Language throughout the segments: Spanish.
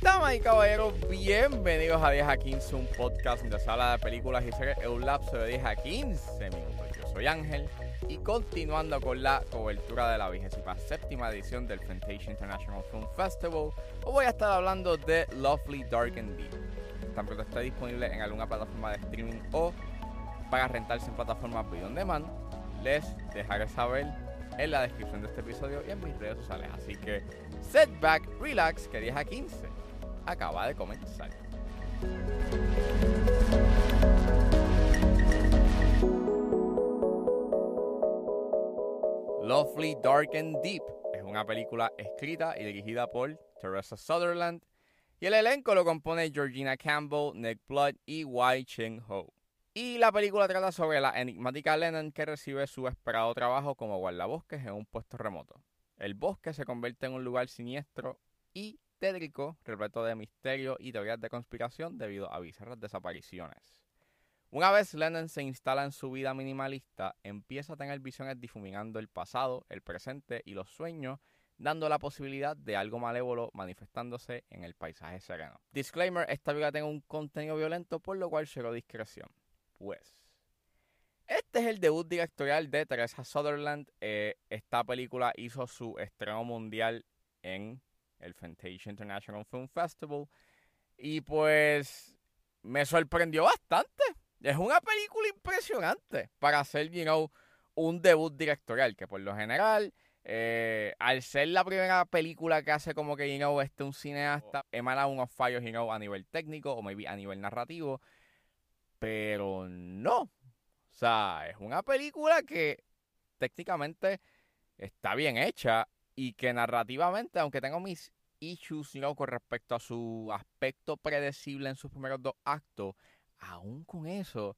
Damas y caballeros, bienvenidos a 10 a 15, un podcast donde se habla de películas y series en un lapso de 10 a 15 minutos. Yo soy Ángel y continuando con la cobertura de la vigésima séptima edición del Fantasia International Film Festival, os voy a estar hablando de Lovely Dark and Deep. Tan pronto esté disponible en alguna plataforma de streaming o para rentarse en plataformas video on demand, les dejaré saber en la descripción de este episodio y en mis redes sociales. Así que setback, relax, que 10 a 15 acaba de comenzar. Lovely, Dark and Deep es una película escrita y dirigida por Teresa Sutherland y el elenco lo compone Georgina Campbell, Nick Blood y Wai Cheng Ho. Y la película trata sobre la enigmática Lennon que recibe su esperado trabajo como guardabosques en un puesto remoto. El bosque se convierte en un lugar siniestro y tétrico, repleto de misterio y teorías de conspiración debido a bizarras desapariciones. Una vez Lennon se instala en su vida minimalista, empieza a tener visiones difuminando el pasado, el presente y los sueños, dando la posibilidad de algo malévolo manifestándose en el paisaje sereno. Disclaimer, esta vida tiene un contenido violento, por lo cual llegó discreción. Pues... Este es el debut directorial de Teresa Sutherland. Eh, esta película hizo su estreno mundial en el Fantasia International Film Festival. Y pues me sorprendió bastante. Es una película impresionante para hacer, you know, un debut directorial, que por lo general, eh, al ser la primera película que hace como que, you know, este un cineasta, emana unos fallos, you know, a nivel técnico o maybe a nivel narrativo. Pero no. O sea, es una película que técnicamente está bien hecha y que narrativamente, aunque tengo mis issues con respecto a su aspecto predecible en sus primeros dos actos, aún con eso,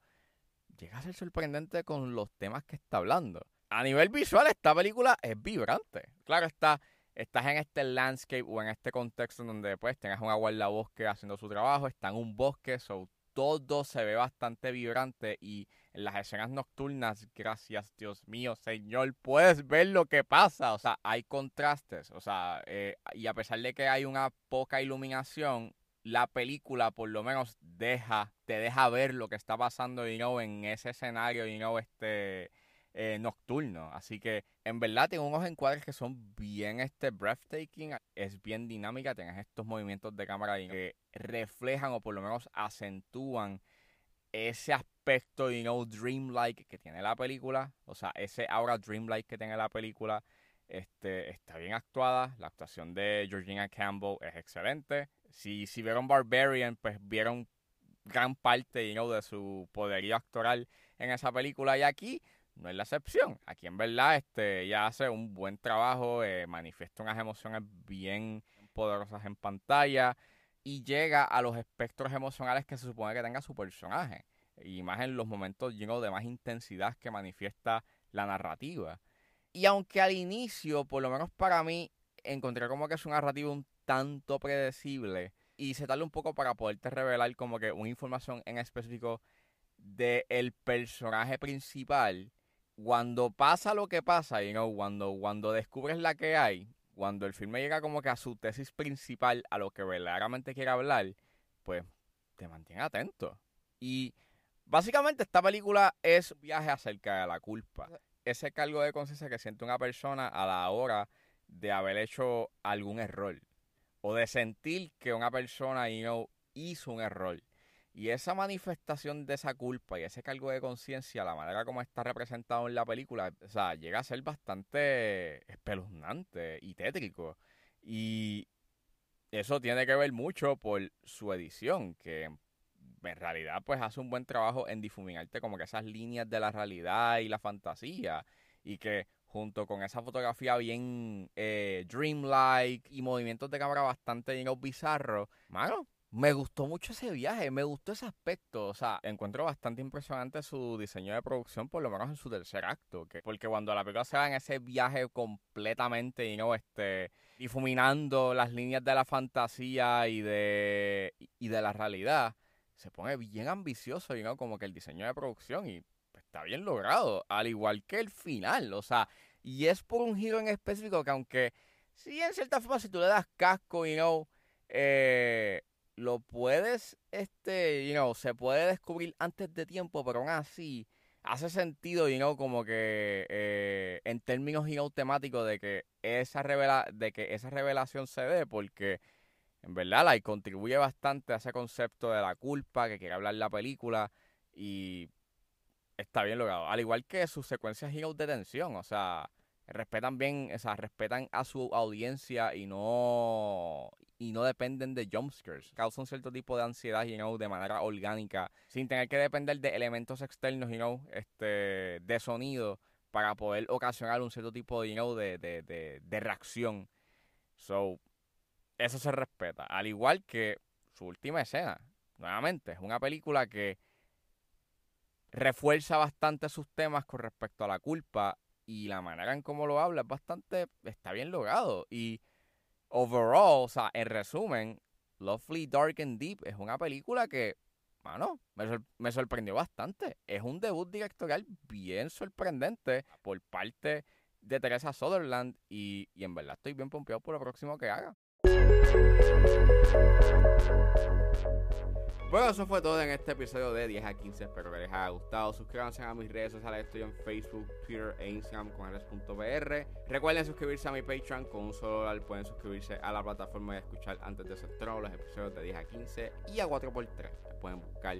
llega a ser sorprendente con los temas que está hablando. A nivel visual, esta película es vibrante. Claro, está, estás en este landscape o en este contexto en donde pues tengas una guardabosque haciendo su trabajo, está en un bosque, so, todo se ve bastante vibrante y en las escenas nocturnas, gracias Dios mío, Señor, puedes ver lo que pasa. O sea, hay contrastes. O sea, eh, y a pesar de que hay una poca iluminación, la película por lo menos deja, te deja ver lo que está pasando you en ese escenario you know, este, eh, nocturno. Así que en verdad tiene unos encuadres que son bien este breathtaking, es bien dinámica, tienes estos movimientos de cámara que reflejan o por lo menos acentúan ese aspecto, you know, dreamlike que tiene la película, o sea, ese aura dreamlike que tiene la película, este, está bien actuada, la actuación de Georgina Campbell es excelente. Si, si vieron Barbarian, pues vieron gran parte, you know, de su poderío actoral en esa película y aquí no es la excepción. Aquí en verdad este, ella hace un buen trabajo, eh, manifiesta unas emociones bien poderosas en pantalla y llega a los espectros emocionales que se supone que tenga su personaje. Y más en los momentos llenos de más intensidad que manifiesta la narrativa. Y aunque al inicio, por lo menos para mí, encontré como que es una narrativa un tanto predecible y se tarda un poco para poderte revelar como que una información en específico del personaje principal, cuando pasa lo que pasa, you know, cuando, cuando descubres la que hay, cuando el filme llega como que a su tesis principal, a lo que verdaderamente quiere hablar, pues te mantiene atento. Y básicamente esta película es un viaje acerca de la culpa. Ese cargo de conciencia que siente una persona a la hora de haber hecho algún error. O de sentir que una persona you know, hizo un error. Y esa manifestación de esa culpa y ese cargo de conciencia, la manera como está representado en la película, o sea, llega a ser bastante espeluznante y tétrico. Y eso tiene que ver mucho por su edición, que en realidad pues hace un buen trabajo en difuminarte como que esas líneas de la realidad y la fantasía. Y que junto con esa fotografía bien eh, dreamlike y movimientos de cámara bastante bizarros, mano, me gustó mucho ese viaje, me gustó ese aspecto. O sea, encuentro bastante impresionante su diseño de producción, por lo menos en su tercer acto. Que, porque cuando la película se va en ese viaje completamente, y no, este, difuminando las líneas de la fantasía y de, y de la realidad, se pone bien ambicioso, ¿no? como que el diseño de producción y está bien logrado. Al igual que el final, o sea, Y es por un giro en específico que aunque sí en cierta forma si tú le das casco, you know, eh, lo puedes, este, you know, se puede descubrir antes de tiempo, pero aún así hace sentido, you know, como que eh, en términos you temáticos de que esa revela de que esa revelación se dé porque en verdad la contribuye bastante a ese concepto de la culpa que quiere hablar la película y está bien logrado. Al igual que sus secuencias you de tensión, o sea, respetan bien, o sea, respetan a su audiencia y no y no dependen de jumpscares. Causan cierto tipo de ansiedad, you know, de manera orgánica, sin tener que depender de elementos externos, you know, este, de sonido para poder ocasionar un cierto tipo you know, de, de, de reacción. So, eso se respeta. Al igual que su última escena. Nuevamente, es una película que refuerza bastante sus temas con respecto a la culpa y la manera en cómo lo habla es bastante, está bien logrado. Y overall, o sea, en resumen, Lovely, Dark and Deep es una película que, mano, me, sorprendió bastante. Es un debut directorial bien sorprendente por parte de Teresa Sutherland y, y en verdad estoy bien pompeado por lo próximo que haga. Bueno, eso fue todo en este episodio de 10 a 15. Espero que les haya gustado. Suscríbanse a mis redes sociales. Estoy en Facebook, Twitter e Instagram con rs.br. Recuerden suscribirse a mi Patreon. Con un solo dólar pueden suscribirse a la plataforma y escuchar antes de ese trono los episodios de 10 a 15 y a 4x3. Les pueden buscar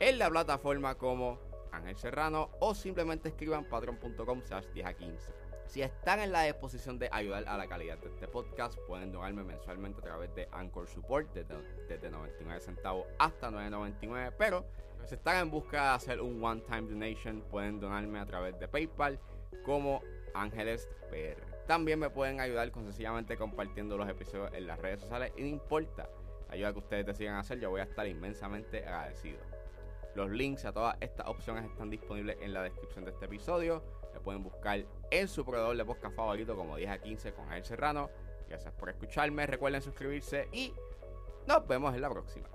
en la plataforma como Ángel Serrano o simplemente escriban patreon.com 10 a 15. Si están en la disposición de ayudar a la calidad de este podcast, pueden donarme mensualmente a través de Anchor Support desde, 99 centavos hasta 9.99. Pero si están en busca de hacer un one-time donation, pueden donarme a través de PayPal como Ángeles PR. También me pueden ayudar con sencillamente compartiendo los episodios en las redes sociales y no importa la ayuda que ustedes decidan hacer, yo voy a estar inmensamente agradecido. Los links a todas estas opciones están disponibles en la descripción de este episodio pueden buscar en su proveedor de podcast favorito como 10 a 15 con El Serrano. Gracias por escucharme. Recuerden suscribirse y nos vemos en la próxima.